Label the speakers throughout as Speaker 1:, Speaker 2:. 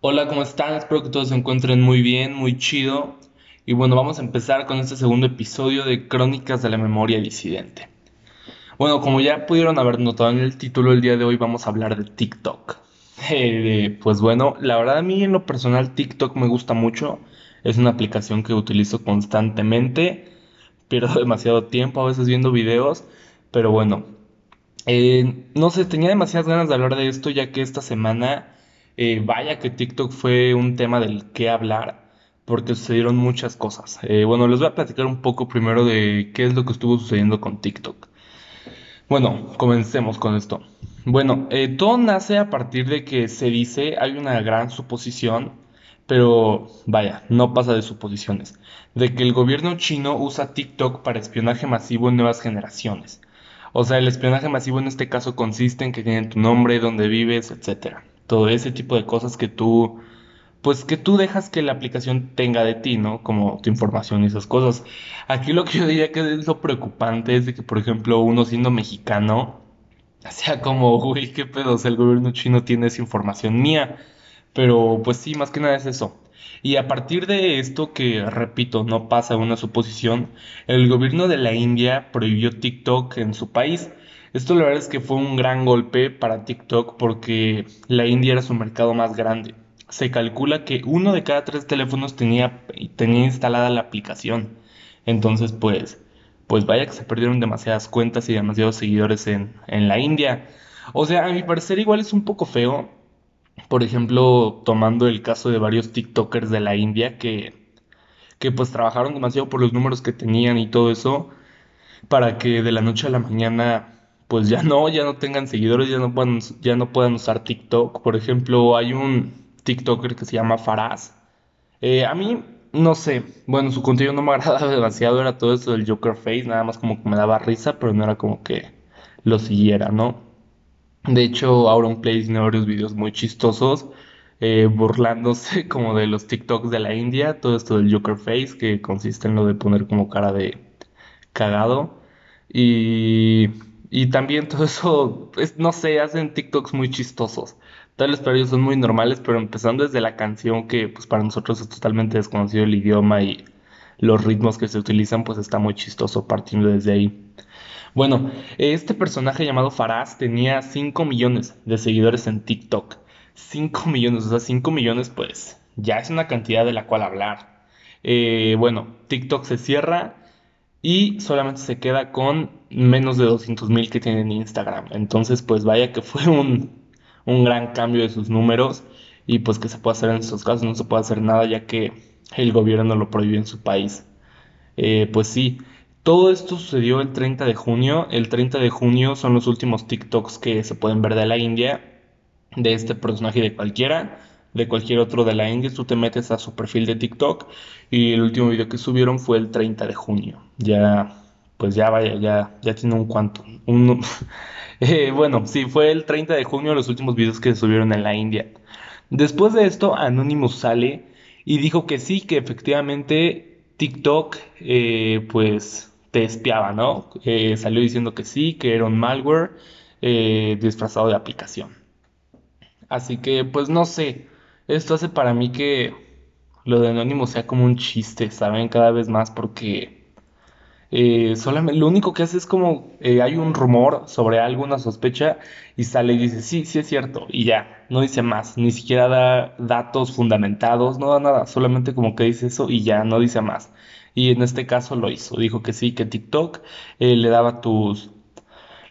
Speaker 1: Hola, ¿cómo están? Espero que todos se encuentren muy bien, muy chido. Y bueno, vamos a empezar con este segundo episodio de Crónicas de la Memoria Disidente. Bueno, como ya pudieron haber notado en el título, el día de hoy vamos a hablar de TikTok. Eh, pues bueno, la verdad a mí en lo personal TikTok me gusta mucho. Es una aplicación que utilizo constantemente. Pierdo demasiado tiempo a veces viendo videos. Pero bueno, eh, no sé, tenía demasiadas ganas de hablar de esto ya que esta semana eh, vaya que TikTok fue un tema del que hablar, porque sucedieron muchas cosas. Eh, bueno, les voy a platicar un poco primero de qué es lo que estuvo sucediendo con TikTok. Bueno, comencemos con esto. Bueno, eh, todo nace a partir de que se dice, hay una gran suposición, pero vaya, no pasa de suposiciones, de que el gobierno chino usa TikTok para espionaje masivo en nuevas generaciones. O sea, el espionaje masivo en este caso consiste en que tienen tu nombre, dónde vives, etcétera todo ese tipo de cosas que tú, pues que tú dejas que la aplicación tenga de ti, ¿no? Como tu información y esas cosas. Aquí lo que yo diría que es lo preocupante es de que, por ejemplo, uno siendo mexicano, sea como, güey, qué pedo, o sea, el gobierno chino tiene esa información mía. Pero pues sí, más que nada es eso. Y a partir de esto, que repito, no pasa una suposición, el gobierno de la India prohibió TikTok en su país. Esto la verdad es que fue un gran golpe para TikTok porque la India era su mercado más grande. Se calcula que uno de cada tres teléfonos tenía, tenía instalada la aplicación. Entonces, pues, pues vaya que se perdieron demasiadas cuentas y demasiados seguidores en, en la India. O sea, a mi parecer igual es un poco feo. Por ejemplo, tomando el caso de varios TikTokers de la India que, que pues trabajaron demasiado por los números que tenían y todo eso para que de la noche a la mañana pues ya no, ya no tengan seguidores, ya no puedan, ya no puedan usar TikTok. Por ejemplo, hay un TikToker que se llama Faraz. Eh, a mí, no sé, bueno, su contenido no me agrada demasiado, era todo eso del Joker Face, nada más como que me daba risa, pero no era como que lo siguiera, ¿no? De hecho, Play tiene varios videos muy chistosos, eh, burlándose como de los TikToks de la India, todo esto del Joker Face, que consiste en lo de poner como cara de cagado. Y y también todo eso, pues, no sé, hacen TikToks muy chistosos. Tal vez para ellos son muy normales, pero empezando desde la canción, que pues para nosotros es totalmente desconocido el idioma y los ritmos que se utilizan, pues está muy chistoso partiendo desde ahí. Bueno, este personaje llamado Faraz tenía 5 millones de seguidores en TikTok. 5 millones, o sea, 5 millones pues ya es una cantidad de la cual hablar. Eh, bueno, TikTok se cierra y solamente se queda con menos de 200 mil que tiene en Instagram. Entonces, pues vaya que fue un, un gran cambio de sus números y pues que se puede hacer en estos casos, no se puede hacer nada ya que el gobierno lo prohibió en su país. Eh, pues sí, todo esto sucedió el 30 de junio. El 30 de junio son los últimos TikToks que se pueden ver de la India, de este personaje de cualquiera de cualquier otro de la India, tú te metes a su perfil de TikTok y el último video que subieron fue el 30 de junio. Ya, pues ya vaya, ya, ya tiene un cuanto. Eh, bueno, sí, fue el 30 de junio los últimos videos que subieron en la India. Después de esto, Anonymous sale y dijo que sí, que efectivamente TikTok, eh, pues te espiaba, ¿no? Eh, salió diciendo que sí, que era un malware disfrazado de aplicación. Así que, pues no sé. Esto hace para mí que lo de Anónimo sea como un chiste, ¿saben? Cada vez más porque eh, solamente, lo único que hace es como eh, hay un rumor sobre algo, una sospecha, y sale y dice, sí, sí es cierto, y ya, no dice más, ni siquiera da datos fundamentados, no da nada, solamente como que dice eso y ya, no dice más. Y en este caso lo hizo, dijo que sí, que TikTok eh, le daba tus,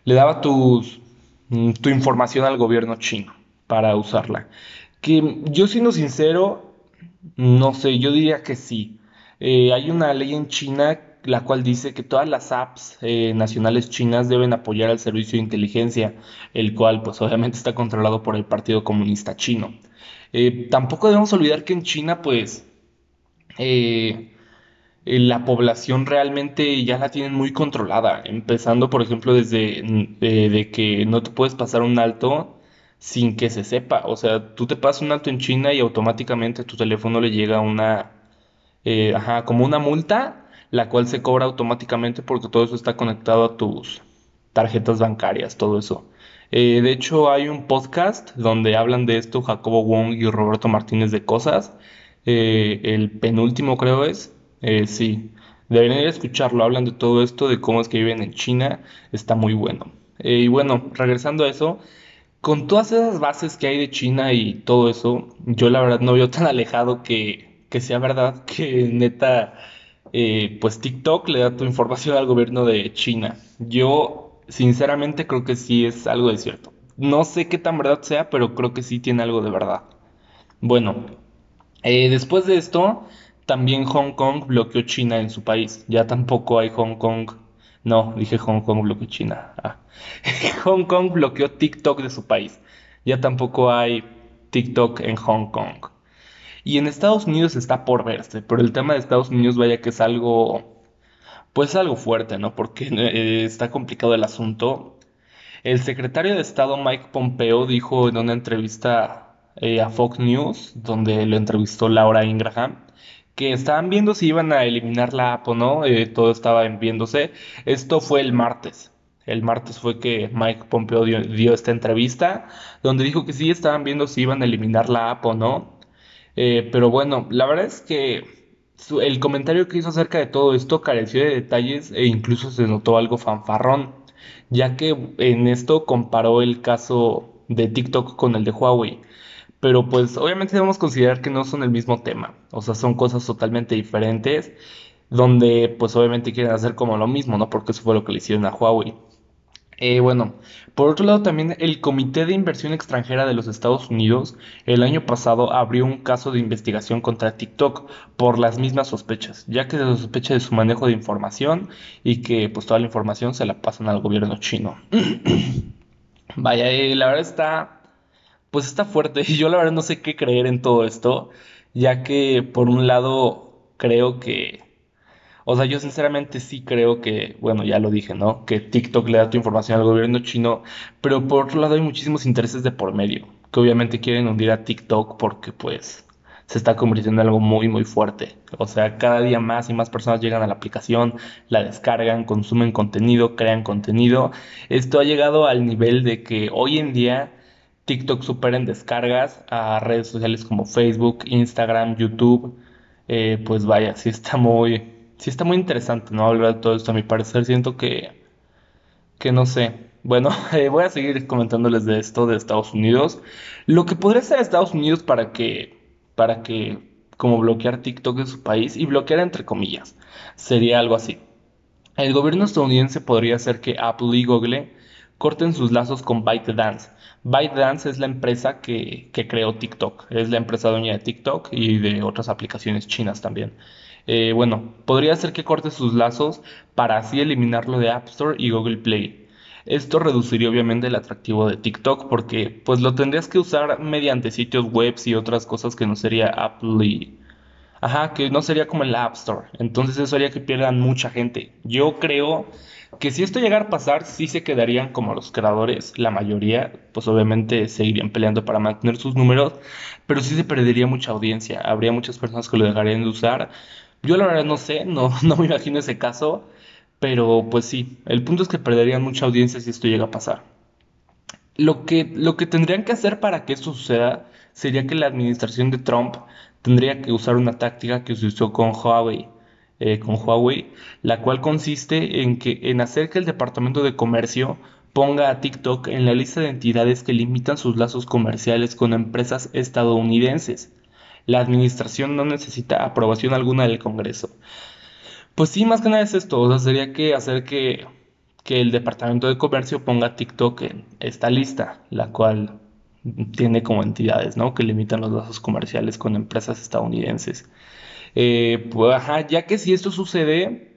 Speaker 1: le daba tus, mm, tu información al gobierno chino para usarla. Que yo siendo sincero, no sé, yo diría que sí. Eh, hay una ley en China la cual dice que todas las apps eh, nacionales chinas deben apoyar al servicio de inteligencia, el cual pues obviamente está controlado por el Partido Comunista Chino. Eh, tampoco debemos olvidar que en China pues la población realmente ya la tienen muy controlada, empezando por ejemplo desde de que no te puedes pasar un alto sin que se sepa. O sea, tú te pasas un alto en China y automáticamente a tu teléfono le llega una, eh, ajá, como una multa, la cual se cobra automáticamente porque todo eso está conectado a tus tarjetas bancarias, todo eso. Eh, de hecho, hay un podcast donde hablan de esto Jacobo Wong y Roberto Martínez de Cosas. Eh, el penúltimo creo es. Sí, deberían ir a escucharlo. Hablan de todo esto, de cómo es que viven en China. Está muy bueno. y bueno, regresando a eso, con todas esas bases que hay de China y todo eso, yo la verdad no veo tan alejado que, sea verdad que neta, pues TikTok le da tu información al gobierno de China. Yo sinceramente creo que sí es algo de cierto. No sé qué tan verdad sea, pero creo que sí tiene algo de verdad. Bueno, eh, después de esto, también Hong Kong bloqueó China en su país. Ya tampoco hay Hong Kong. No, dije Hong Kong bloqueó China. Ah. Hong Kong bloqueó TikTok de su país. Ya tampoco hay TikTok en Hong Kong. Y en Estados Unidos está por verse, pero el tema de Estados Unidos vaya que es algo pues algo fuerte, ¿no? Porque eh, está complicado el asunto. El secretario de Estado Mike Pompeo dijo en una entrevista eh, a Fox News, donde lo entrevistó Laura Ingraham, que estaban viendo si iban a eliminar la app o no, eh, todo estaba viéndose. Esto fue el martes. El martes fue que Mike Pompeo dio, esta entrevista, donde dijo que sí estaban viendo si iban a eliminar la app o no. pero bueno, la verdad es que el comentario que hizo acerca de todo esto careció de detalles e incluso se notó algo fanfarrón, ya que en esto comparó el caso de TikTok con el de Huawei. Pero pues obviamente debemos considerar que no son el mismo tema, o sea, son cosas totalmente diferentes, donde pues obviamente quieren hacer como lo mismo, ¿no? Porque eso fue lo que le hicieron a Huawei. Eh, bueno, por otro lado también el Comité de Inversión Extranjera de los Estados Unidos el año pasado abrió un caso de investigación contra TikTok por las mismas sospechas, ya que se sospecha de su manejo de información y que pues toda la información se la pasan al gobierno chino. Vaya, eh, la verdad está, pues está fuerte y yo la verdad no sé qué creer en todo esto, ya que por un lado creo que o sea, yo sinceramente sí creo que, bueno, ya lo dije, ¿no? Que TikTok le da tu información al gobierno chino, pero por otro lado hay muchísimos intereses de por medio, que obviamente quieren hundir a TikTok porque pues se está convirtiendo en algo muy muy fuerte. O sea, cada día más y más personas llegan a la aplicación, la descargan, consumen contenido, crean contenido. Esto ha llegado al nivel de que hoy en día TikTok supera en descargas a redes sociales como Facebook, Instagram, YouTube. Eh, pues vaya, sí está muy, sí está muy interesante, ¿no? Hablar de todo esto, a mi parecer. Siento que, que no sé. Bueno, eh, voy a seguir comentándoles de esto de Estados Unidos. Lo que podría hacer Estados Unidos para que, para que, como bloquear TikTok de su país y bloquear entre comillas, sería algo así. El gobierno estadounidense podría hacer que Apple y Google corten sus lazos con ByteDance. ByteDance es la empresa que, que creó TikTok, es la empresa dueña de TikTok y de otras aplicaciones chinas también. Eh, bueno, podría ser que corte sus lazos para así eliminarlo de App Store y Google Play. Esto reduciría obviamente el atractivo de TikTok porque pues lo tendrías que usar mediante sitios web y otras cosas que no sería Apple y... Ajá, que no sería como el App Store. Entonces eso haría que pierdan mucha gente. Yo creo que si esto llegara a pasar, sí se quedarían como los creadores, la mayoría, pues obviamente seguirían peleando para mantener sus números, pero sí se perdería mucha audiencia. Habría muchas personas que lo dejarían de usar yo la verdad no sé, no, no me imagino ese caso, pero pues sí, el punto es que perderían mucha audiencia si esto llega a pasar. Lo que, lo que tendrían que hacer para que esto suceda sería que la administración de Trump tendría que usar una táctica que se usó con Huawei, eh, con Huawei, la cual consiste en que en hacer que el Departamento de Comercio ponga a TikTok en la lista de entidades que limitan sus lazos comerciales con empresas estadounidenses la administración no necesita aprobación alguna del Congreso. Pues sí, más que nada es esto, o sea, sería que hacer que, el Departamento de Comercio ponga TikTok en esta lista, la cual tiene como entidades, ¿no? Que limitan los lazos comerciales con empresas estadounidenses. Eh, pues, ya que si esto sucede,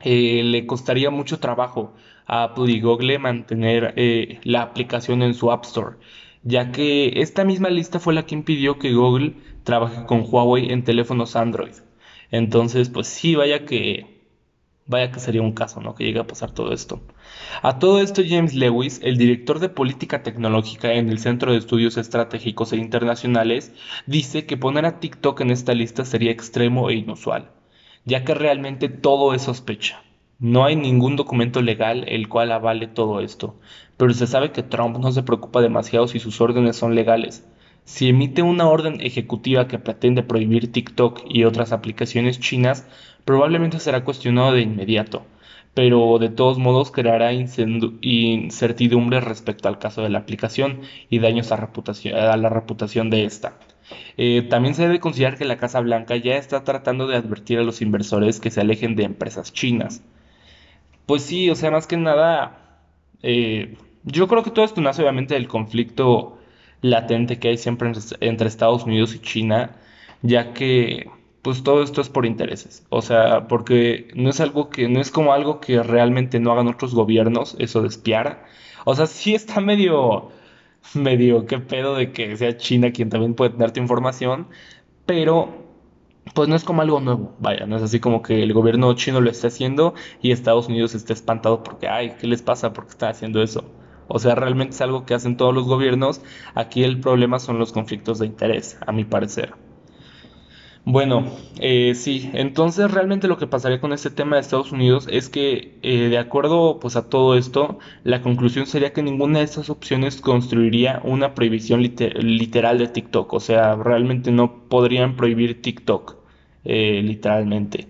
Speaker 1: eh, le costaría mucho trabajo a Apple Google mantener eh, la aplicación en su App Store, ya que esta misma lista fue la que impidió que Google trabaje con Huawei en teléfonos Android. Entonces, pues sí, vaya que vaya que sería un caso, ¿no? Que llegue a pasar todo esto. A todo esto, James Lewis, el director de política tecnológica en el Centro de Estudios Estratégicos e Internacionales, dice que poner a TikTok en esta lista sería extremo e inusual, ya que realmente todo es sospecha. No hay ningún documento legal el cual avale todo esto, pero se sabe que Trump no se preocupa demasiado si sus órdenes son legales. Si emite una orden ejecutiva que pretende prohibir TikTok y otras aplicaciones chinas, probablemente será cuestionado de inmediato, pero de todos modos creará incertidumbre respecto al caso de la aplicación y daños a, la reputación de esta. Eh, también se debe considerar que la Casa Blanca ya está tratando de advertir a los inversores que se alejen de empresas chinas. Pues sí, o sea, más que nada, eh, yo creo que todo esto nace obviamente del conflicto latente que hay siempre entre Estados Unidos y China, ya que pues todo esto es por intereses, o sea, porque no es algo que no es como algo que realmente no hagan otros gobiernos, eso de espiar. O sea, sí está medio medio qué pedo de que sea China quien también puede darte información, pero pues no es como algo nuevo, vaya, no es así como que el gobierno chino lo esté haciendo y Estados Unidos esté espantado porque, ay, ¿qué les pasa? ¿Por qué están haciendo eso? O sea, realmente es algo que hacen todos los gobiernos. Aquí el problema son los conflictos de interés, a mi parecer. Bueno, eh, sí, entonces realmente lo que pasaría con este tema de Estados Unidos es que eh, de acuerdo pues a todo esto, la conclusión sería que ninguna de estas opciones construiría una prohibición literal de TikTok, o sea, realmente no podrían prohibir TikTok, eh, literalmente.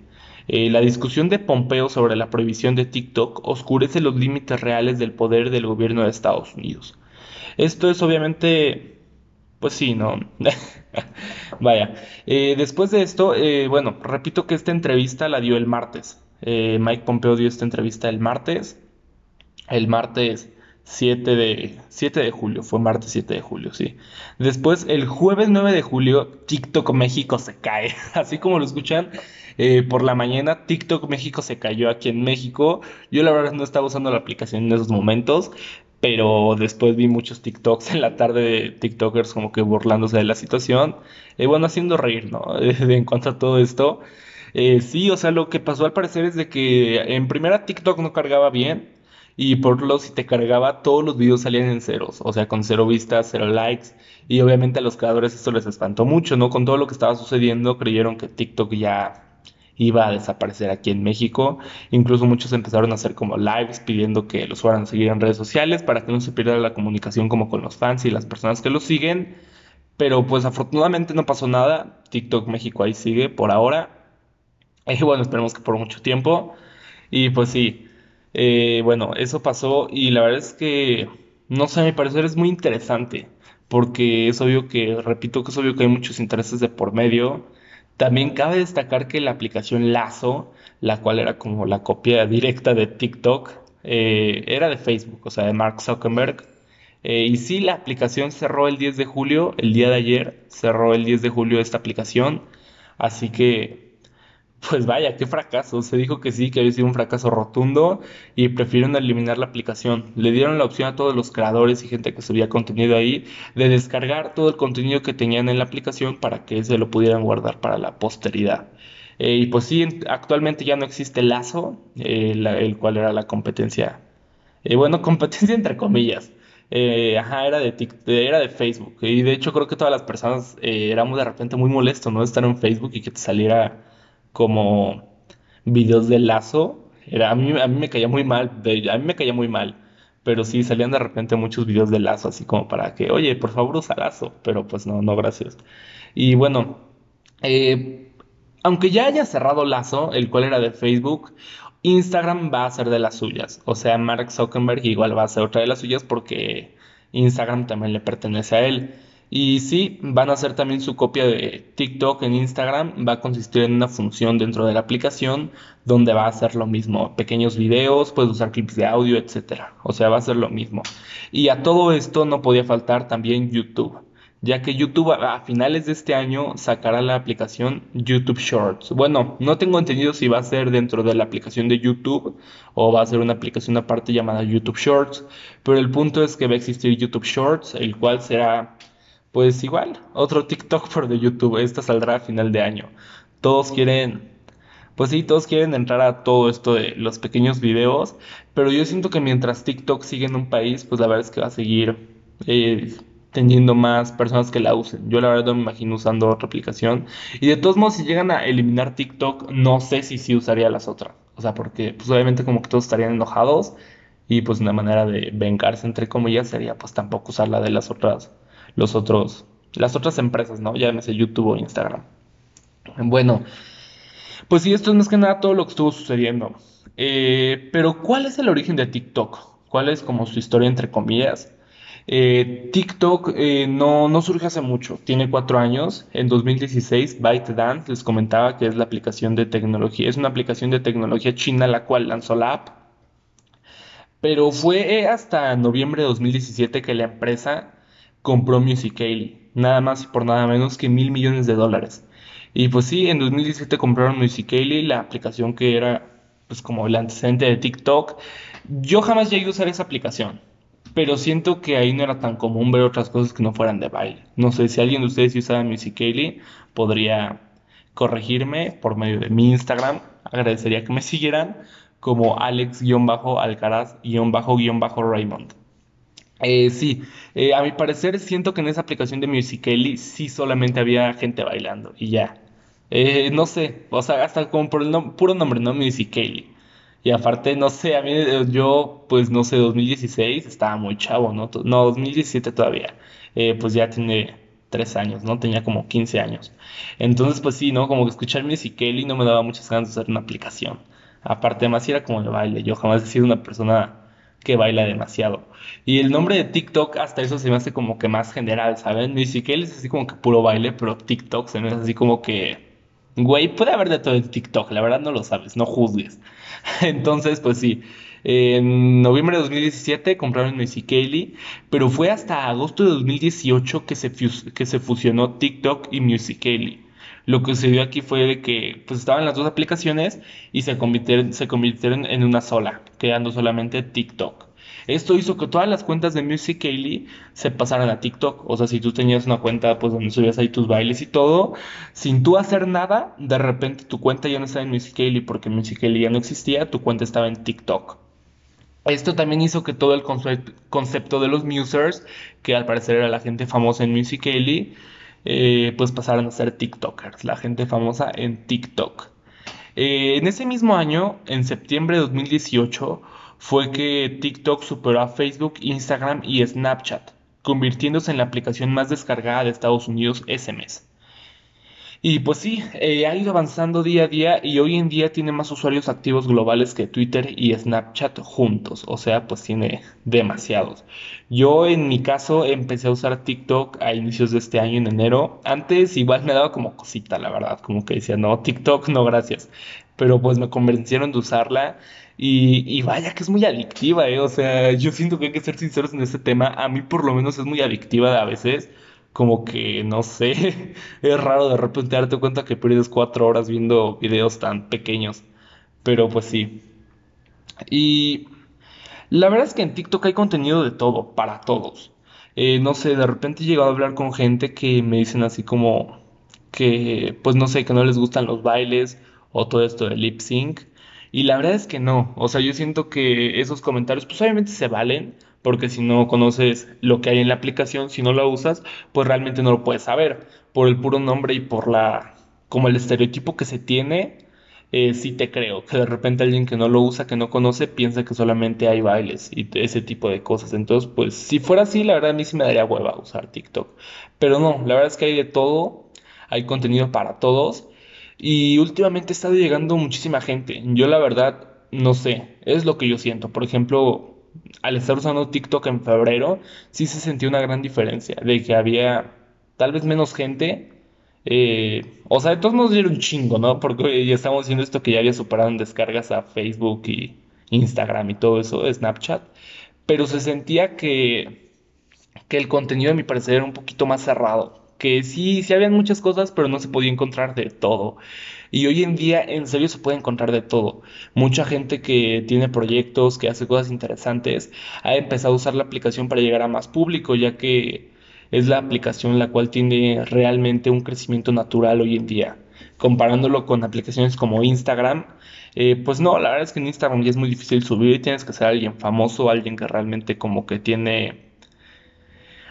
Speaker 1: la discusión de Pompeo sobre la prohibición de TikTok oscurece los límites reales del poder del gobierno de Estados Unidos. Esto es obviamente pues sí, no. Vaya. Eh, después de esto, eh, bueno, repito que esta entrevista la dio el martes. Eh, Mike Pompeo dio esta entrevista el martes. El martes 7 de, 7 de julio. Fue martes 7 de julio, sí. Después, el jueves 9 de julio, TikTok México se cae. Así como lo escuchan. por la mañana TikTok México se cayó aquí en México. Yo la verdad no estaba usando la aplicación en esos momentos, pero después vi muchos TikToks en la tarde de TikTokers como que burlándose de la situación, y bueno, haciendo reír, ¿no? en cuanto a todo esto. Eh, sí, o sea, lo que pasó al parecer es de que en primera TikTok no cargaba bien y por lo si te cargaba todos los videos salían en ceros, o sea, con cero vistas, cero likes y obviamente a los creadores esto les espantó mucho, ¿no? Con todo lo que estaba sucediendo creyeron que TikTok ya iba a desaparecer aquí en México. Incluso muchos empezaron a hacer como lives pidiendo que los fueran a seguir en redes sociales para que no se pierda la comunicación como con los fans y las personas que los siguen. Pero pues afortunadamente no pasó nada. TikTok México ahí sigue por ahora. Y bueno, esperemos que por mucho tiempo. Y pues sí, eh, bueno, eso pasó y la verdad es que, no sé, a mi parecer es muy interesante. Porque es obvio que, repito que es obvio que hay muchos intereses de por medio también cabe destacar que la aplicación Lazo, la cual era como la copia directa de TikTok, eh, era de Facebook, o sea, de Mark Zuckerberg. Eh, y sí, la aplicación cerró el 10 de julio, el día de ayer cerró el 10 de julio esta aplicación. Así que pues vaya, qué fracaso. Se dijo que sí, que había sido un fracaso rotundo y prefirieron eliminar la aplicación. Le dieron la opción a todos los creadores y gente que subía contenido ahí de descargar todo el contenido que tenían en la aplicación para que se lo pudieran guardar para la posteridad. Eh, y pues sí, actualmente ya no existe Lazo, eh, el cual era la competencia. Eh, bueno, competencia entre comillas. ajá, era de, era de Facebook. Y de hecho creo que todas las personas éramos de repente muy molestos, ¿no? Estar en Facebook y que te saliera como videos de lazo. Era, a, mí, a mí me caía muy mal, a mí me caía muy mal, pero sí salían de repente muchos videos de lazo, así como para que, oye, por favor usa lazo, pero pues no, no, gracias. Y bueno, eh, aunque ya haya cerrado lazo, el cual era de Facebook, Instagram va a ser de las suyas. O sea, Mark Zuckerberg igual va a ser otra de las suyas porque Instagram también le pertenece a él. Y sí, van a hacer también su copia de TikTok en Instagram. Va a consistir en una función dentro de la aplicación donde va a hacer lo mismo. Pequeños videos, puedes usar clips de audio, etc. O sea, va a ser lo mismo. Y a todo esto no podía faltar también YouTube. Ya que YouTube a finales de este año sacará la aplicación YouTube Shorts. Bueno, no tengo entendido si va a ser dentro de la aplicación de YouTube o va a ser una aplicación aparte llamada YouTube Shorts. Pero el punto es que va a existir YouTube Shorts, el cual será pues igual, otro TikTok por de YouTube. Esta saldrá a final de año. Todos quieren, pues sí, todos quieren entrar a todo esto de los pequeños videos. Pero yo siento que mientras TikTok sigue en un país, pues la verdad es que va a seguir eh, teniendo más personas que la usen. Yo la verdad no me imagino usando otra aplicación. Y de todos modos, si llegan a eliminar TikTok, no sé si sí usaría las otras. O sea, porque pues obviamente como que todos estarían enojados y pues una manera de vengarse entre comillas sería pues tampoco usar la de las otras, los otros, las otras empresas, ¿no? Llámese YouTube o Instagram. Bueno, pues sí, esto es más que nada todo lo que estuvo sucediendo. Eh, pero ¿cuál es el origen de TikTok? ¿Cuál es como su historia entre comillas? Eh, TikTok eh, no, no, surge hace mucho, tiene cuatro años. En 2016, ByteDance les comentaba que es la aplicación de tecnología, es una aplicación de tecnología china la cual lanzó la app. Pero fue hasta noviembre de 2017 que la empresa compró Musical.ly, nada más y por nada menos que mil millones de dólares. Y pues sí, en 2017 compraron Musical.ly, la aplicación que era pues como el antecedente de TikTok. Yo jamás llegué a usar esa aplicación pero siento que ahí no era tan común ver otras cosas que no fueran de baile. No sé si alguien de ustedes usaba Musical.ly podría corregirme por medio de mi Instagram. Agradecería que me siguieran como Alex-Alcaraz-Raymond. Eh, sí, eh, a mi parecer siento que en esa aplicación de Musical.ly sí solamente había gente bailando y ya. Eh, no sé, o sea, hasta por el puro nombre, ¿no? Musical.ly. Y aparte, no sé, a mí eh, yo, pues no sé, 2016 estaba muy chavo, ¿no? No, 2017 todavía. Eh, pues ya tiene tres años, ¿no? Tenía como 15 años. Entonces, pues sí, ¿no? Como que escuchar Music Kelly no me daba muchas ganas de hacer una aplicación. Aparte, además era como el baile. Yo jamás he sido una persona que baila demasiado. Y el nombre de TikTok, hasta eso se me hace como que más general, ¿saben? Kelly es así como que puro baile, pero TikTok se me hace así como que. Güey, puede haber de todo en TikTok, la verdad no lo sabes, no juzgues. Entonces, pues sí. En noviembre de 2017 compraron Musical.ly, pero fue hasta agosto de 2018 que se, que se fusionó TikTok y Musical.ly. Lo que sucedió aquí fue que pues estaban las dos aplicaciones y se convirtieron, se convirtieron en una sola, quedando solamente TikTok. Esto hizo que todas las cuentas de Musical.ly se pasaran a TikTok. O sea, si tú tenías una cuenta pues donde subías ahí tus bailes y todo, sin tú hacer nada, de repente tu cuenta ya no estaba en Musical.ly porque Musical.ly ya no existía, tu cuenta estaba en TikTok. Esto también hizo que todo el concepto de los musers, que al parecer era la gente famosa en Musical.ly, eh, pues pasaran a ser TikTokers, la gente famosa en TikTok. Eh, en ese mismo año, en septiembre de 2018, fue que TikTok superó a Facebook, Instagram y Snapchat, convirtiéndose en la aplicación más descargada de Estados Unidos ese mes. Y pues sí, eh, ha ido avanzando día a día y hoy en día tiene más usuarios activos globales que Twitter y Snapchat juntos. O sea, pues tiene demasiados. Yo en mi caso empecé a usar TikTok a inicios de este año, en enero. Antes igual me daba como cosita, la verdad. Como que decía, no, TikTok no, gracias. Pero pues me convencieron de usarla y, vaya que es muy adictiva, ¿eh? O sea, yo siento que hay que ser sinceros en este tema. A mí por lo menos es muy adictiva a veces. Como que, no sé, es raro de repente darte cuenta que pierdes cuatro horas viendo videos tan pequeños. Pero pues sí. Y la verdad es que en TikTok hay contenido de todo, para todos. Eh, no sé, de repente he llegado a hablar con gente que me dicen así como que, pues no sé, que no les gustan los bailes o todo esto de lip sync. Y la verdad es que no, o sea, yo siento que esos comentarios pues obviamente se valen, porque si no conoces lo que hay en la aplicación, si no la usas, pues realmente no lo puedes saber. Por el puro nombre y por la, como el estereotipo que se tiene, eh, sí te creo, que de repente alguien que no lo usa, que no conoce, piensa que solamente hay bailes y ese tipo de cosas. Entonces, pues si fuera así, la verdad a mí sí me daría hueva usar TikTok. Pero no, la verdad es que hay de todo, hay contenido para todos. Y últimamente estado llegando muchísima gente. Yo la verdad no sé, es lo que yo siento. Por ejemplo, al estar usando TikTok en febrero, sí se sentía una gran diferencia de que había tal vez menos gente. Eh, o sea, de todos modos era un chingo, ¿no? Porque ya estamos haciendo esto que ya había superado en descargas a Facebook y Instagram y todo eso, Snapchat. Pero se sentía que, que el contenido, a mi parecer, era un poquito más cerrado que sí, sí habían muchas cosas, pero no se podía encontrar de todo. Y hoy en día, en serio, se puede encontrar de todo. Mucha gente que tiene proyectos, que hace cosas interesantes, ha empezado a usar la aplicación para llegar a más público, ya que es la aplicación la cual tiene realmente un crecimiento natural hoy en día. Comparándolo con aplicaciones como Instagram, eh, pues no, la verdad es que en Instagram ya es muy difícil subir, tienes que ser alguien famoso, alguien que realmente como que tiene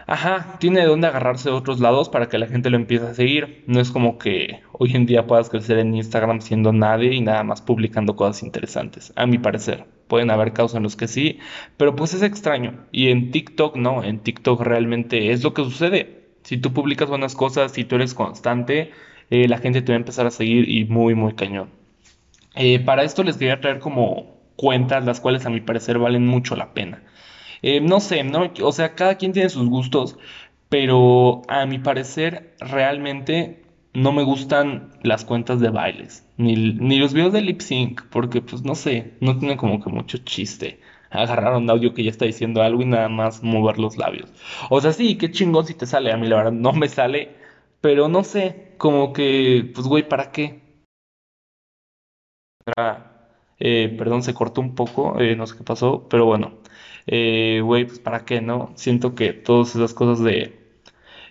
Speaker 1: Ajá, tiene de dónde agarrarse de otros lados para que la gente lo empiece a seguir. No es como que hoy en día puedas crecer en Instagram siendo nadie y nada más publicando cosas interesantes, a mi parecer. Pueden haber casos en los que sí, pero pues es extraño. Y en TikTok no, en TikTok realmente es lo que sucede. Si tú publicas buenas cosas, si tú eres constante, eh, la gente te va a empezar a seguir y muy, muy cañón. Eh, para esto les quería traer como cuentas, las cuales a mi parecer valen mucho la pena. Eh, no sé, no, o sea, cada quien tiene sus gustos, pero a mi parecer realmente no me gustan las cuentas de bailes, ni, ni los videos de lip sync, porque pues no sé, no tiene como que mucho chiste agarrar un audio que ya está diciendo algo y nada más mover los labios. O sea, sí, qué chingón si te sale, a mí la verdad no me sale, pero no sé, como que, pues güey, ¿para qué? Eh, perdón, se cortó un poco, eh, no sé qué pasó, pero bueno, eh, güey, pues para qué, ¿no? Siento que todas esas cosas de,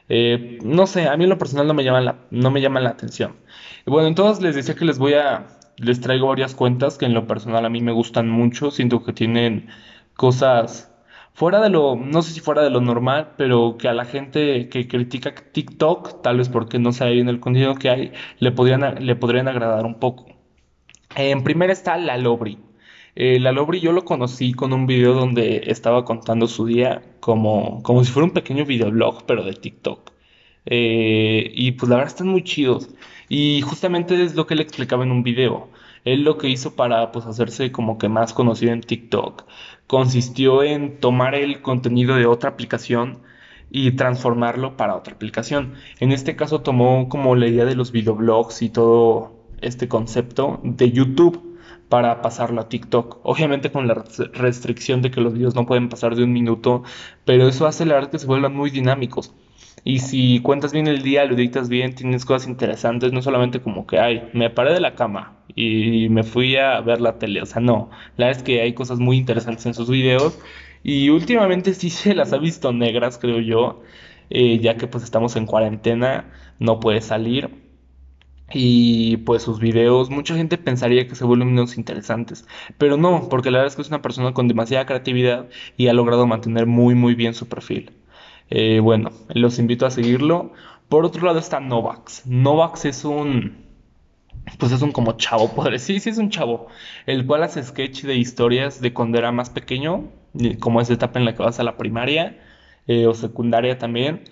Speaker 1: eh, no sé, a mí en lo personal no me llaman la, no me llaman la atención. Bueno, entonces les decía que les voy a, les traigo varias cuentas que en lo personal a mí me gustan mucho, siento que tienen cosas fuera de lo, no sé si fuera de lo normal, pero que a la gente que critica TikTok, tal vez porque no sabe bien el contenido que hay, le podrían, le podrían agradar un poco. En primera está La Lobri. Eh, la Lobri yo lo conocí con un video donde estaba contando su día como, como si fuera un pequeño videoblog, pero de TikTok. Eh, y pues la verdad están muy chidos. Y justamente es lo que él explicaba en un video. Él lo que hizo para pues hacerse como que más conocido en TikTok consistió en tomar el contenido de otra aplicación y transformarlo para otra aplicación. En este caso tomó como la idea de los videoblogs y todo este concepto de YouTube para pasarlo a TikTok. Obviamente con la restricción de que los videos no pueden pasar de un minuto, pero eso hace la verdad que se vuelvan muy dinámicos. Y si cuentas bien el día, lo editas bien, tienes cosas interesantes, no solamente como que, ay, me paré de la cama y me fui a ver la tele. O sea, no, la verdad es que hay cosas muy interesantes en sus videos. Y últimamente sí se las ha visto negras, creo yo, eh, ya que pues estamos en cuarentena, no puede salir. Y pues sus videos, mucha gente pensaría que se vuelven menos interesantes, pero no, porque la verdad es que es una persona con demasiada creatividad y ha logrado mantener muy muy bien su perfil. Eh, bueno, los invito a seguirlo. Por otro lado está Novax. Novax es un, pues es un como chavo, decir, sí, sí es un chavo, el cual hace sketch de historias de cuando era más pequeño, como esa etapa en la que vas a la primaria eh, o secundaria también.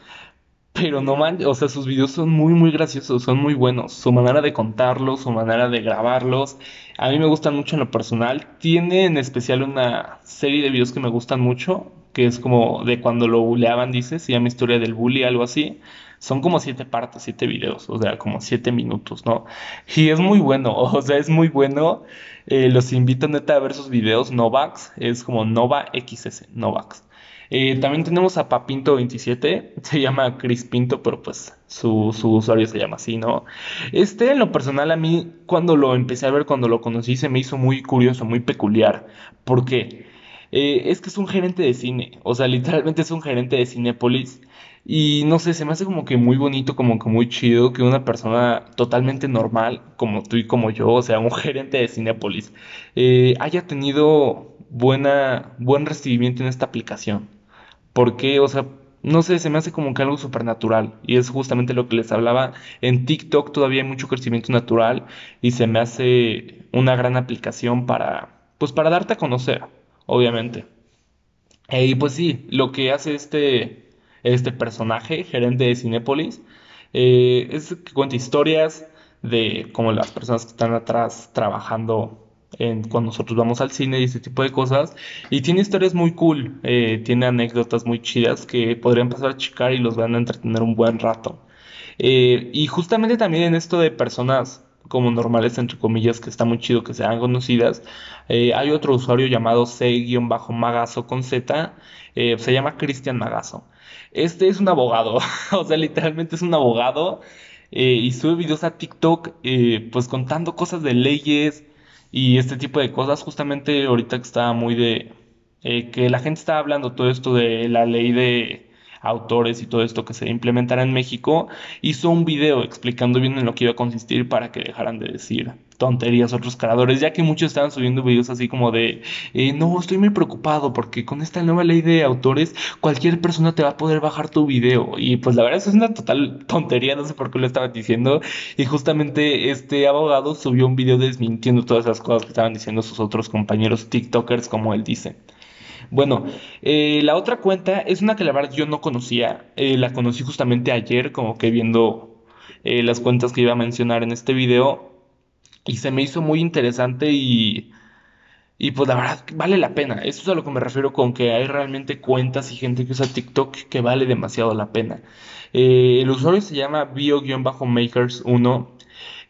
Speaker 1: Pero no man, o sea, sus videos son muy, muy graciosos, son muy buenos. Su manera de contarlos, su manera de grabarlos, a mí me gustan mucho en lo personal. Tiene en especial una serie de videos que me gustan mucho, que es como de cuando lo bulleaban, dice, se llama Historia del Bully, algo así. Son como siete partes, siete videos, o sea, como siete minutos, ¿no? Y es muy bueno, o sea, es muy bueno. Eh, los invito neta a ver sus videos, Novax, es como Nova XS, Novax. Eh, también tenemos a Papinto27, se llama Chris Pinto, pero pues su, usuario se llama así, ¿no? Este, en lo personal, a mí, cuando lo empecé a ver, cuando lo conocí, se me hizo muy curioso, muy peculiar. ¿Por qué? Eh, es que es un gerente de cine, o sea, literalmente es un gerente de Cinépolis. Y no sé, se me hace como que muy bonito, como que muy chido que una persona totalmente normal, como tú y como yo, o sea, un gerente de Cinépolis, eh, haya tenido buena, buen recibimiento en esta aplicación. Porque, o sea, no sé, se me hace como que algo supernatural. Y es justamente lo que les hablaba. En TikTok todavía hay mucho crecimiento natural y se me hace una gran aplicación para, pues para darte a conocer, obviamente. Y pues sí, lo que hace este, este personaje, gerente de Cinépolis, eh, es que cuenta historias de como las personas que están atrás trabajando cuando nosotros vamos al cine y ese tipo de cosas. Y tiene historias muy cool, eh, tiene anécdotas muy chidas que podrían pasar a chicar y los van a entretener un buen rato. Eh, y justamente también en esto de personas como normales, entre comillas, que está muy chido que sean conocidas, eh, hay otro usuario llamado C-Magazo con Z, se llama Cristian Magazo. Este es un abogado, o sea, literalmente es un abogado. y sube videos a TikTok pues contando cosas de leyes, y este tipo de cosas. Justamente ahorita que estaba muy de... Eh, que la gente estaba hablando todo esto de la ley de autores y todo esto que se implementará en México, hizo un video explicando bien en lo que iba a consistir para que dejaran de decir tonterías otros creadores, ya que muchos estaban subiendo videos así como de, eh, no, estoy muy preocupado porque con esta nueva ley de autores cualquier persona te va a poder bajar tu video y pues la verdad es una total tontería, no sé por qué lo estaban diciendo. Y justamente este abogado subió un video desmintiendo todas esas cosas que estaban diciendo sus otros compañeros TikTokers como él dice. Bueno, eh, la otra cuenta es una que la verdad yo no conocía, eh, la conocí justamente ayer como que viendo las cuentas que iba a mencionar en este video y se me hizo muy interesante y, y pues la verdad vale la pena. Eso es a lo que me refiero con que hay realmente cuentas y gente que usa TikTok que vale demasiado la pena. Eh, el usuario se llama bio-makers1.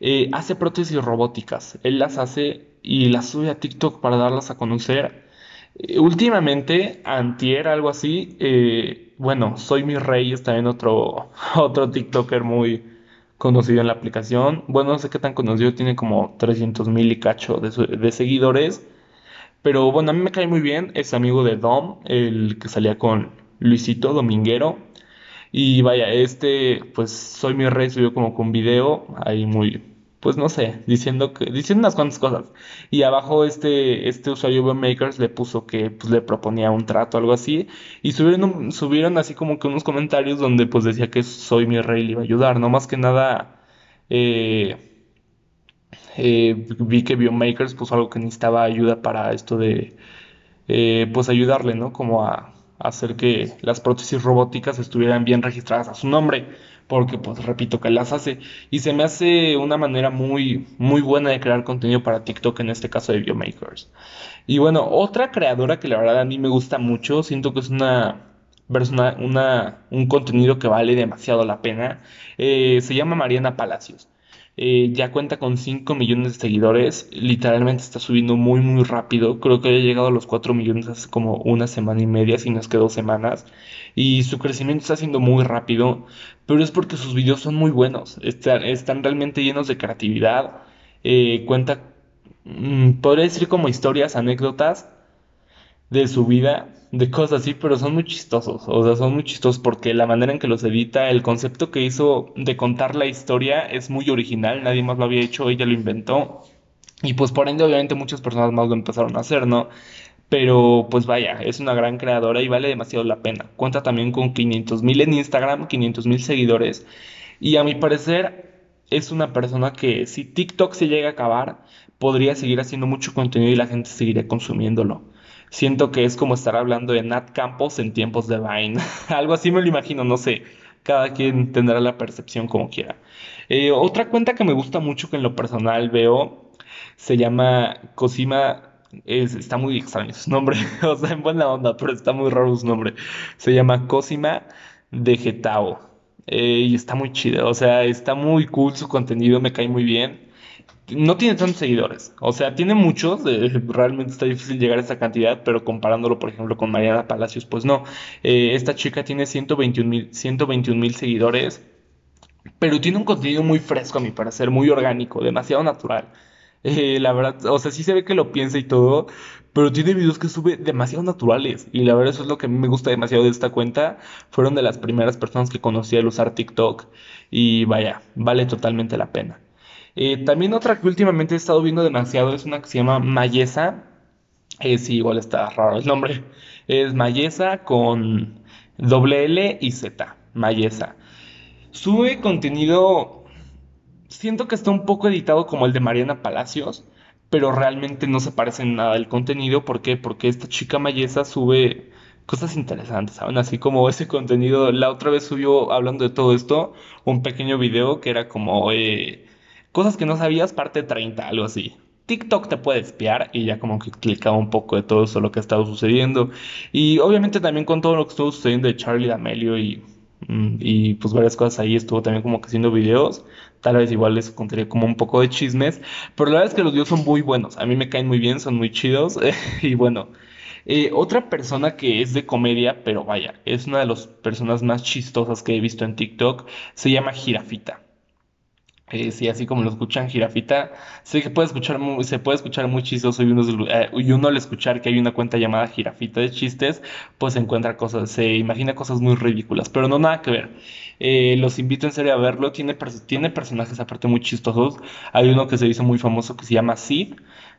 Speaker 1: Eh, hace prótesis robóticas. Él las hace y las sube a TikTok para darlas a conocer. Eh, últimamente, antier, algo así, bueno, Soy Mi Rey es también otro, otro TikToker muy, conocido en la aplicación. Bueno, no sé qué tan conocido, tiene como 300 mil y cacho de, seguidores. Pero bueno, a mí me cae muy bien, es amigo de Dom, el que salía con Luisito Dominguero. Y vaya, este, pues soy mi rey, subió como con video ahí muy, pues no sé, diciendo que, diciendo unas cuantas cosas. Y abajo este, este usuario Makers le puso que pues, le proponía un trato, algo así. Y subieron, subieron así como que unos comentarios donde pues decía que soy mi rey y le iba a ayudar. No más que nada, eh, eh, vi que Biomakers puso algo que necesitaba ayuda para esto de, eh, pues ayudarle, ¿no? Como a hacer que las prótesis robóticas estuvieran bien registradas a su nombre porque pues repito que las hace y se me hace una manera muy muy buena de crear contenido para TikTok en este caso de Biomakers. Y bueno, otra creadora que la verdad a mí me gusta mucho, siento que es una persona, una, un contenido que vale demasiado la pena, eh, se llama Mariana Palacios. Eh, ya cuenta con 5 millones de seguidores, literalmente está subiendo muy muy rápido, creo que ha llegado a los 4 millones hace como una semana y media, si no es que dos semanas, y su crecimiento está siendo muy rápido, pero es porque sus videos son muy buenos, están, realmente llenos de creatividad, eh, cuenta, mm, podría decir como historias, anécdotas de su vida de cosas así, pero son muy chistosos. O sea, son muy chistosos porque la manera en que los edita, el concepto que hizo de contar la historia es muy original. Nadie más lo había hecho, ella lo inventó. Y pues por ende, obviamente, muchas personas más lo empezaron a hacer, ¿no? Pero pues vaya, es una gran creadora y vale demasiado la pena. Cuenta también con 500 mil en Instagram, 500 mil seguidores. Y a mi parecer es una persona que si TikTok se llega a acabar, podría seguir haciendo mucho contenido y la gente seguiría consumiéndolo siento que es como estar hablando de Nat Campos en tiempos de Vine. Algo así me lo imagino, no sé. Cada quien tendrá la percepción como quiera. Eh, otra cuenta que me gusta mucho que en lo personal veo se llama Cosima. está muy extraño su nombre, o sea, en buena onda, pero está muy raro su nombre. Se llama Cosima de Getao. Eh, y está muy chido, o sea, está muy cool su contenido, me cae muy bien no tiene tantos seguidores. O sea, tiene muchos. realmente está difícil llegar a esa cantidad, pero comparándolo, por ejemplo, con Mariana Palacios, pues no. Eh, esta chica tiene 121 mil seguidores, pero tiene un contenido muy fresco, a mi parecer, muy orgánico, demasiado natural. Eh, la verdad, o sea, sí se ve que lo piensa y todo, pero tiene videos que sube demasiado naturales. Y la verdad, eso es lo que a mí me gusta demasiado de esta cuenta. Fueron de las primeras personas que conocí al usar TikTok. Y vaya, vale totalmente la pena. Eh, también otra que últimamente he estado viendo demasiado es una que se llama Mayesa. Eh, sí, igual está raro el nombre. Es Mayesa con doble L y Z. Mayesa. Sube contenido. Siento que está un poco editado como el de Mariana Palacios, pero realmente no se parece en nada el contenido. ¿Por qué? Porque esta chica Mayesa sube cosas interesantes, ¿saben? Así como ese contenido. La otra vez subió, hablando de todo esto, un pequeño video que era como. Eh, Cosas que no sabías, parte 30, algo así. TikTok te puede espiar y ya como que clicaba un poco de todo eso lo que ha estado sucediendo. Y obviamente también con todo lo que estuvo sucediendo de Charlie D'Amelio y, mm, y pues varias cosas ahí, estuvo también como que haciendo videos. Tal vez igual les contaría como un poco de chismes. Pero la verdad es que los videos son muy buenos. A mí me caen muy bien, son muy chidos. y bueno, eh, otra persona que es de comedia, pero vaya, es una de las personas más chistosas que he visto en TikTok, se llama Girafita. Eh, sí, así como lo escuchan Jirafita, sé que puede escuchar muy- se puede escuchar muy chistoso y uno, eh, uno al escuchar que hay una cuenta llamada Jirafita de chistes, pues encuentra cosas, se imagina cosas muy ridículas, pero no nada que ver. Eh, los invito en serio a verlo, tiene, tiene personajes aparte muy chistosos. Hay uno que se hizo muy famoso que se llama Sid,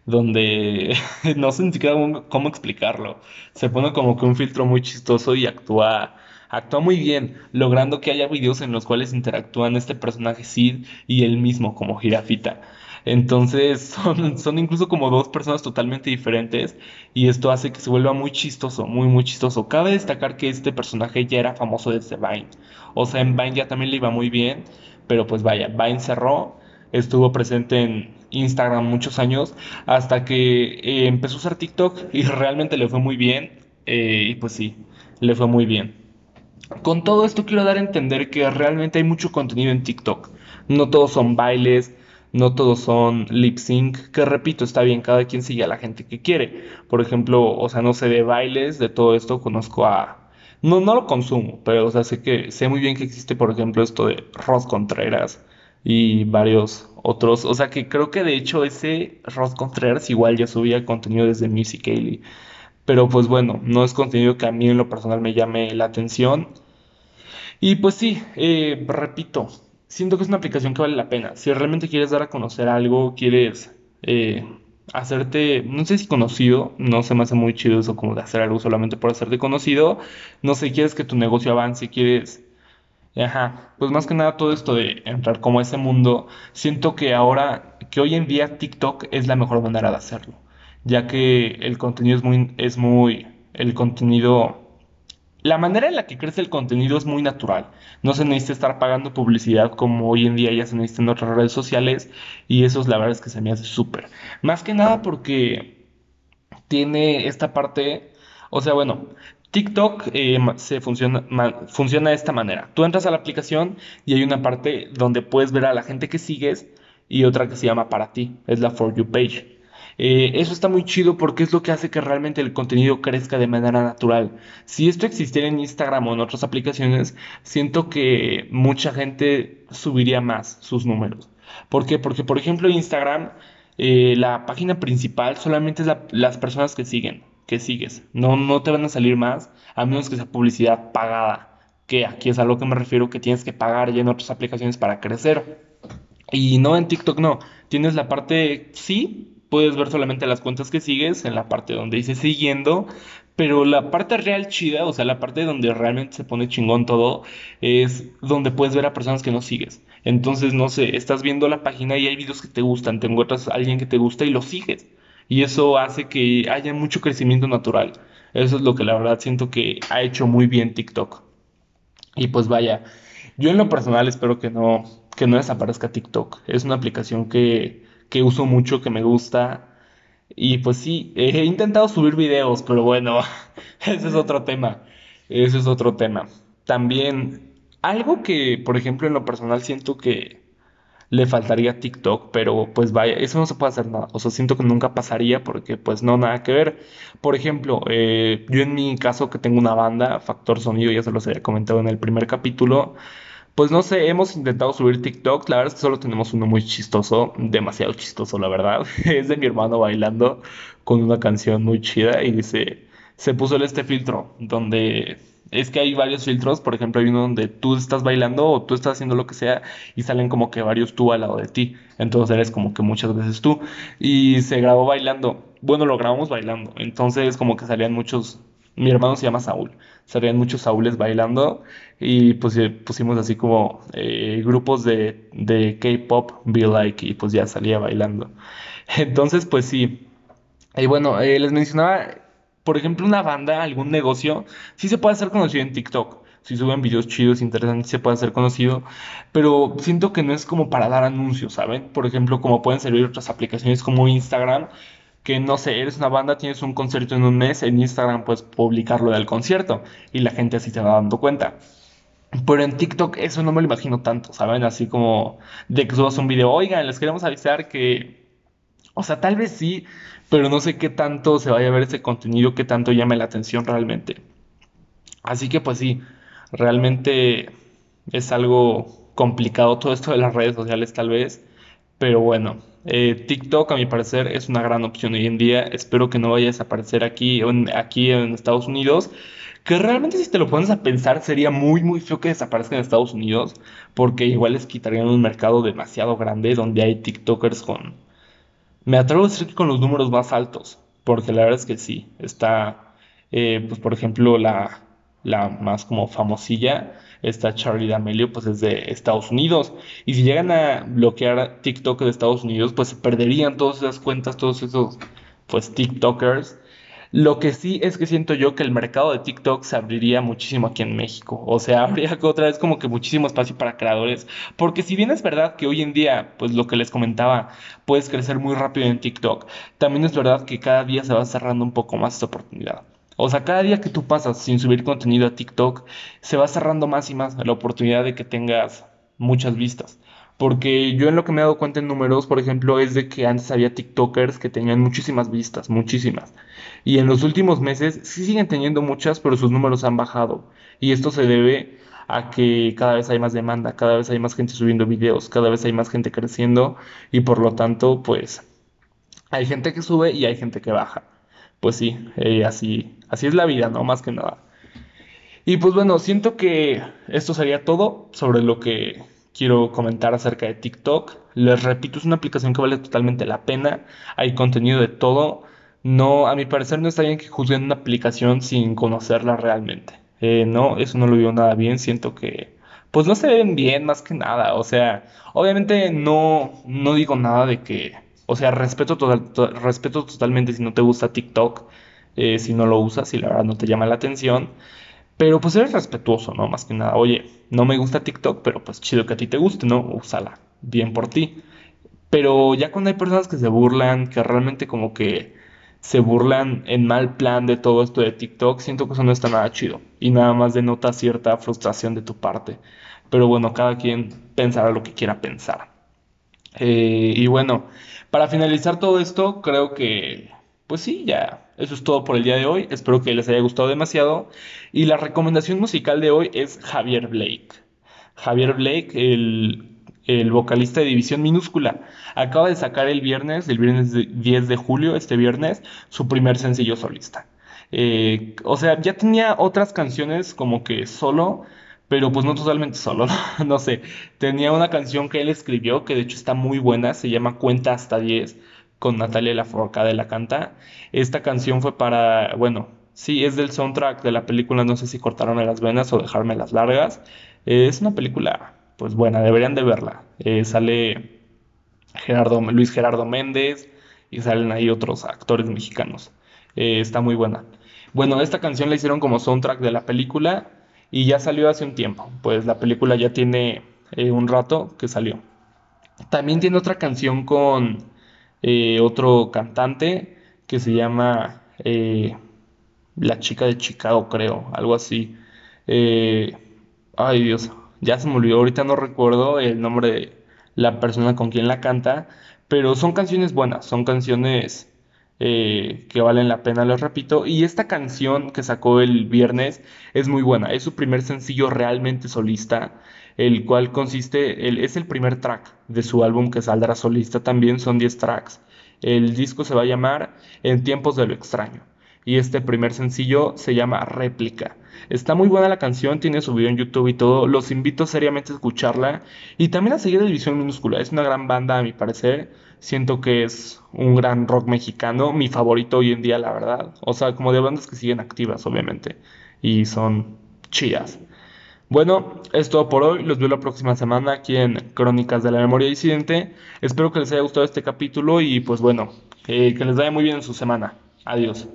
Speaker 1: donde no sé ni siquiera cómo explicarlo. Se pone como que un filtro muy chistoso y actúa, actúa muy bien, logrando que haya videos en los cuales interactúan este personaje Sid y él mismo como Jirafita. Entonces son, son incluso como dos personas totalmente diferentes y esto hace que se vuelva muy chistoso, muy muy chistoso. Cabe destacar que este personaje ya era famoso desde Vine. O sea, en Vine ya también le iba muy bien, pero pues vaya, Vine cerró, estuvo presente en Instagram muchos años hasta que eh, empezó a usar TikTok y realmente le fue muy bien. eh, y pues sí, le fue muy bien. Con todo esto quiero dar a entender que realmente hay mucho contenido en TikTok. No todos son bailes, no todos son lip sync, que repito, está bien, cada quien sigue a la gente que quiere. Por ejemplo, o sea, no sé de bailes, de todo esto conozco a... No, no lo consumo, pero o sea, sé que sé muy bien que existe, por ejemplo, esto de Ross Contreras y varios otros. O sea, que creo que de hecho ese Ross Contreras igual ya subía contenido desde Musical.ly. Pero pues bueno, no es contenido que a mí en lo personal me llame la atención. Y pues sí, eh, repito, siento que es una aplicación que vale la pena. Si realmente quieres dar a conocer algo, quieres eh, hacerte, no sé si conocido, no se me hace muy chido eso como de hacer algo solamente por hacerte conocido. No sé, quieres que tu negocio avance, quieres... Ajá, pues más que nada todo esto de entrar como a ese mundo, siento que ahora, que hoy en día TikTok es la mejor manera de hacerlo, ya que el contenido es muy, es muy, el contenido la manera en la que crece el contenido es muy natural. No se necesita estar pagando publicidad como hoy en día ya se necesita en otras redes sociales y eso es la verdad es que se me hace súper. Más que nada porque tiene esta parte, o sea, bueno, TikTok eh, se funciona, funciona de esta manera. Tú entras a la aplicación y hay una parte donde puedes ver a la gente que sigues y otra que se llama para ti, es la For You page. Eh, eso está muy chido porque es lo que hace que realmente el contenido crezca de manera natural. Si esto existiera en Instagram o en otras aplicaciones, siento que mucha gente subiría más sus números. ¿Por qué? Porque, por ejemplo, Instagram, eh, la página principal solamente es la- las personas que siguen, que sigues. No, no te van a salir más, a menos que sea publicidad pagada. Que aquí es a lo que me refiero, que tienes que pagar ya en otras aplicaciones para crecer. Y no en TikTok, no. Tienes la parte, sí, puedes ver solamente las cuentas que sigues, en la parte donde dice siguiendo, pero la parte real chida, o sea, la parte donde realmente se pone chingón todo, es donde puedes ver a personas que no sigues. Entonces, no sé, estás viendo la página y hay videos que te gustan, te encuentras a alguien que te gusta y lo sigues. Y eso hace que haya mucho crecimiento natural. Eso es lo que la verdad siento que ha hecho muy bien TikTok. Y pues vaya, yo en lo personal espero que no, que no desaparezca TikTok. Es una aplicación que, que uso mucho, que me gusta. Y pues sí, he intentado subir videos, pero bueno, ese es otro tema. Ese es otro tema. También, algo que, por ejemplo, en lo personal siento que le faltaría a TikTok, pero pues vaya, eso no se puede hacer nada. O sea, siento que nunca pasaría porque pues no, nada que ver. Por ejemplo, eh, yo en mi caso que tengo una banda, Factor Sonido, ya se los había comentado en el primer capítulo, pues no sé, hemos intentado subir TikTok, la verdad es que solo tenemos uno muy chistoso, demasiado chistoso, la verdad. Es de mi hermano bailando con una canción muy chida y dice, se puso este filtro, donde es que hay varios filtros, por ejemplo, hay uno donde tú estás bailando o tú estás haciendo lo que sea y salen como que varios tú al lado de ti, entonces eres como que muchas veces tú y se grabó bailando. Bueno, lo grabamos bailando, entonces como que salían muchos, mi hermano se llama Saúl, salían muchos Saúles bailando y pues eh, pusimos así como eh, grupos de, K-pop, Be Like, y pues ya salía bailando. Entonces, pues sí. Y bueno, eh, les mencionaba, por ejemplo, una banda, algún negocio, sí se puede hacer conocido en TikTok. Si suben videos chidos, interesantes, se puede hacer conocido. Pero siento que no es como para dar anuncios, ¿saben? Por ejemplo, como pueden servir otras aplicaciones como Instagram, que no sé, eres una banda, tienes un concierto en un mes, en Instagram puedes publicarlo del concierto y la gente así se va dando cuenta. Pero en TikTok eso no me lo imagino tanto, ¿saben? Así como de que subas un video, oigan, les queremos avisar que, o sea, tal vez sí, pero no sé qué tanto se vaya a ver ese contenido, qué tanto llame la atención realmente. Así que pues sí, realmente es algo complicado todo esto de las redes sociales tal vez, pero bueno, eh, TikTok a mi parecer es una gran opción hoy en día, espero que no vaya a desaparecer aquí, aquí en Estados Unidos, que realmente si te lo pones a pensar sería muy muy feo que desaparezca en Estados Unidos, porque igual les quitarían un mercado demasiado grande donde hay TikTokers con, me atrevo a decir que con los números más altos, porque la verdad es que sí, está, eh, pues por ejemplo la, la más como famosilla, está Charlie D'Amelio, pues es de Estados Unidos. Y si llegan a bloquear TikTok de Estados Unidos, pues se perderían todas esas cuentas, todos esos, pues, TikTokers. Lo que sí es que siento yo que el mercado de TikTok se abriría muchísimo aquí en México. O sea, habría otra vez como que muchísimo espacio para creadores. Porque si bien es verdad que hoy en día, pues lo que les comentaba, puedes crecer muy rápido en TikTok, también es verdad que cada día se va cerrando un poco más esta oportunidad. O sea, cada día que tú pasas sin subir contenido a TikTok, se va cerrando más y más la oportunidad de que tengas muchas vistas. Porque yo en lo que me he dado cuenta en números, por ejemplo, es de que antes había TikTokers que tenían muchísimas vistas, muchísimas. Y en los últimos meses sí siguen teniendo muchas, pero sus números han bajado. Y esto se debe a que cada vez hay más demanda, cada vez hay más gente subiendo videos, cada vez hay más gente creciendo y por lo tanto, pues hay gente que sube y hay gente que baja pues sí, eh, así, así es la vida, ¿no? Más que nada. Y pues bueno, siento que esto sería todo sobre lo que quiero comentar acerca de TikTok. Les repito, es una aplicación que vale totalmente la pena. Hay contenido de todo. No, a mi parecer no está bien que juzguen una aplicación sin conocerla realmente. Eh, no, eso no lo veo nada bien. Siento que, pues no se ven bien más que nada. O sea, obviamente no, no digo nada de que o sea, respeto, total, respeto totalmente si no te gusta TikTok, eh, si no lo usas, si la verdad no te llama la atención. Pero pues eres respetuoso, ¿no? Más que nada, oye, no me gusta TikTok, pero pues chido que a ti te guste, ¿no? Úsala, bien por ti. Pero ya cuando hay personas que se burlan, que realmente como que se burlan en mal plan de todo esto de TikTok, siento que eso no está nada chido. Y nada más denota cierta frustración de tu parte. Pero bueno, cada quien pensará lo que quiera pensar. Eh, y bueno, para finalizar todo esto, creo que, pues sí, ya, eso es todo por el día de hoy. Espero que les haya gustado demasiado. Y la recomendación musical de hoy es Javier Blake. Javier Blake, el, vocalista de División Minúscula, acaba de sacar el viernes, el viernes 10 de julio, este viernes, su primer sencillo solista. Eh, o sea, ya tenía otras canciones como que solo, pero pues no totalmente solo, ¿no? sé. Tenía una canción que él escribió, que de hecho está muy buena, se llama Cuenta hasta 10, con Natalia Lafourcade la canta. Esta canción fue para, bueno, sí, es del soundtrack de la película, no sé si cortaron las venas o dejarme las largas. es una película, pues buena, deberían de verla. Eh, sale Gerardo, Luis Gerardo Méndez y salen ahí otros actores mexicanos. Eh, está muy buena. Bueno, esta canción la hicieron como soundtrack de la película y ya salió hace un tiempo, pues la película ya tiene eh, un rato que salió. También tiene otra canción con eh, otro cantante que se llama eh, La chica de Chicago, creo, algo así. ay Dios, ya se me olvidó, ahorita no recuerdo el nombre de la persona con quien la canta, pero son canciones buenas, son canciones eh, que valen la pena, les repito. Y esta canción que sacó el viernes es muy buena. Es su primer sencillo realmente solista, el cual consiste, es el primer track de su álbum que saldrá solista también, son 10 tracks. El disco se va a llamar En tiempos de lo extraño. Y este primer sencillo se llama Réplica. Está muy buena la canción, tiene su video en YouTube y todo. Los invito seriamente a escucharla. Y también a seguir División Minúscula. Es una gran banda a mi parecer. Siento que es un gran rock mexicano, mi favorito hoy en día, la verdad. O sea, como de bandas que siguen activas, obviamente, y son chidas. Bueno, es todo por hoy. Los veo la próxima semana aquí en Crónicas de la Memoria Disidente. Espero que les haya gustado este capítulo y pues bueno, eh, que les vaya muy bien en su semana. Adiós.